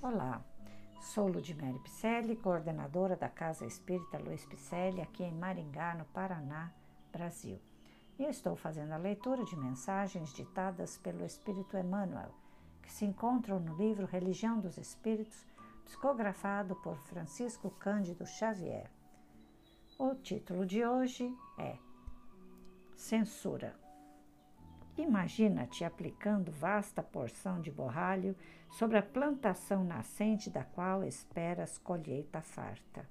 Olá, sou Ludmere Picelli, coordenadora da Casa Espírita Luiz Picelli, aqui em Maringá, no Paraná, Brasil. E estou fazendo a leitura de mensagens ditadas pelo Espírito Emmanuel, que se encontram no livro Religião dos Espíritos, psicografado por Francisco Cândido Xavier. O título de hoje é Censura. Imagina-te aplicando vasta porção de borralho sobre a plantação nascente da qual esperas colheita farta,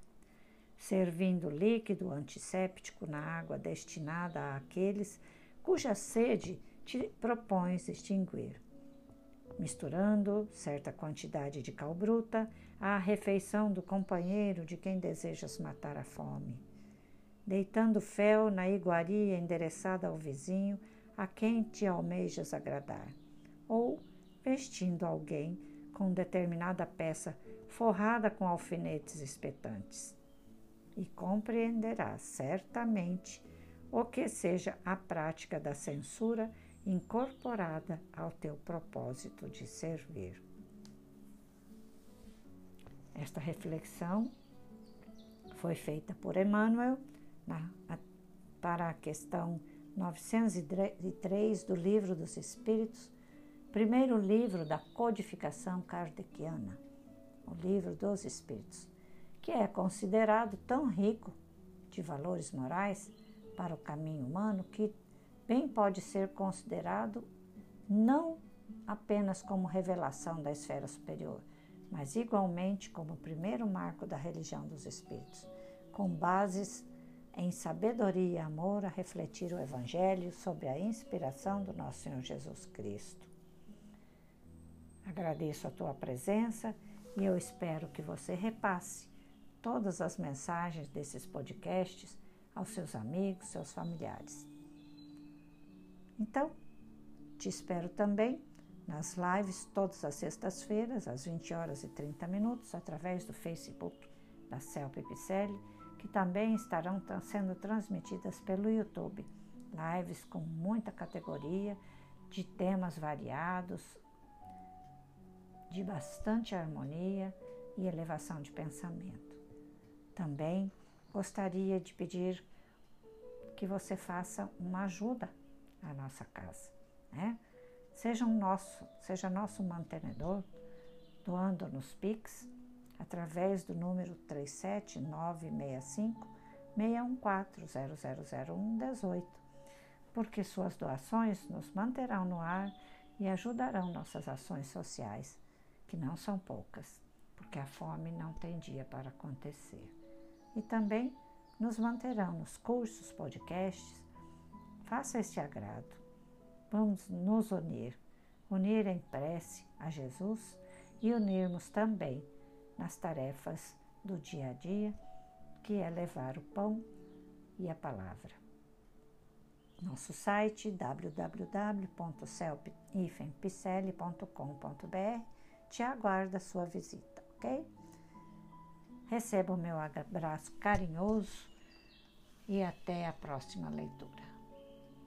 servindo líquido antisséptico na água destinada àqueles cuja sede te propões extinguir, misturando certa quantidade de cal bruta à refeição do companheiro de quem desejas matar a fome, deitando fel na iguaria endereçada ao vizinho a quem te almejas agradar, ou vestindo alguém com determinada peça forrada com alfinetes espetantes. E compreenderás certamente o que seja a prática da censura incorporada ao teu propósito de servir. Esta reflexão foi feita por Emmanuel na, para a questão 903 do Livro dos Espíritos, primeiro livro da codificação kardeciana, o Livro dos Espíritos, que é considerado tão rico de valores morais para o caminho humano que bem pode ser considerado não apenas como revelação da esfera superior, mas igualmente como o primeiro marco da religião dos espíritos, com bases em sabedoria e amor a refletir o Evangelho sobre a inspiração do nosso Senhor Jesus Cristo. Agradeço a tua presença e eu espero que você repasse todas as mensagens desses podcasts aos seus amigos, seus familiares. Então, te espero também nas lives todas as sextas-feiras, às 20 horas e 30 minutos, através do Facebook da Celpe Picelli que também estarão sendo transmitidas pelo YouTube. Lives com muita categoria, de temas variados, de bastante harmonia e elevação de pensamento. Também gostaria de pedir que você faça uma ajuda à nossa casa, né? Seja um nosso, seja nosso mantenedor, doando nos Pix através do número 37965 614 porque suas doações nos manterão no ar e ajudarão nossas ações sociais, que não são poucas, porque a fome não tem dia para acontecer. E também nos manterão nos cursos, podcasts. Faça este agrado. Vamos nos unir, unir em prece a Jesus e unirmos também nas tarefas do dia a dia, que é levar o pão e a palavra. Nosso site www.celpifempicele.com.br te aguarda sua visita, ok? Receba o meu abraço carinhoso e até a próxima leitura.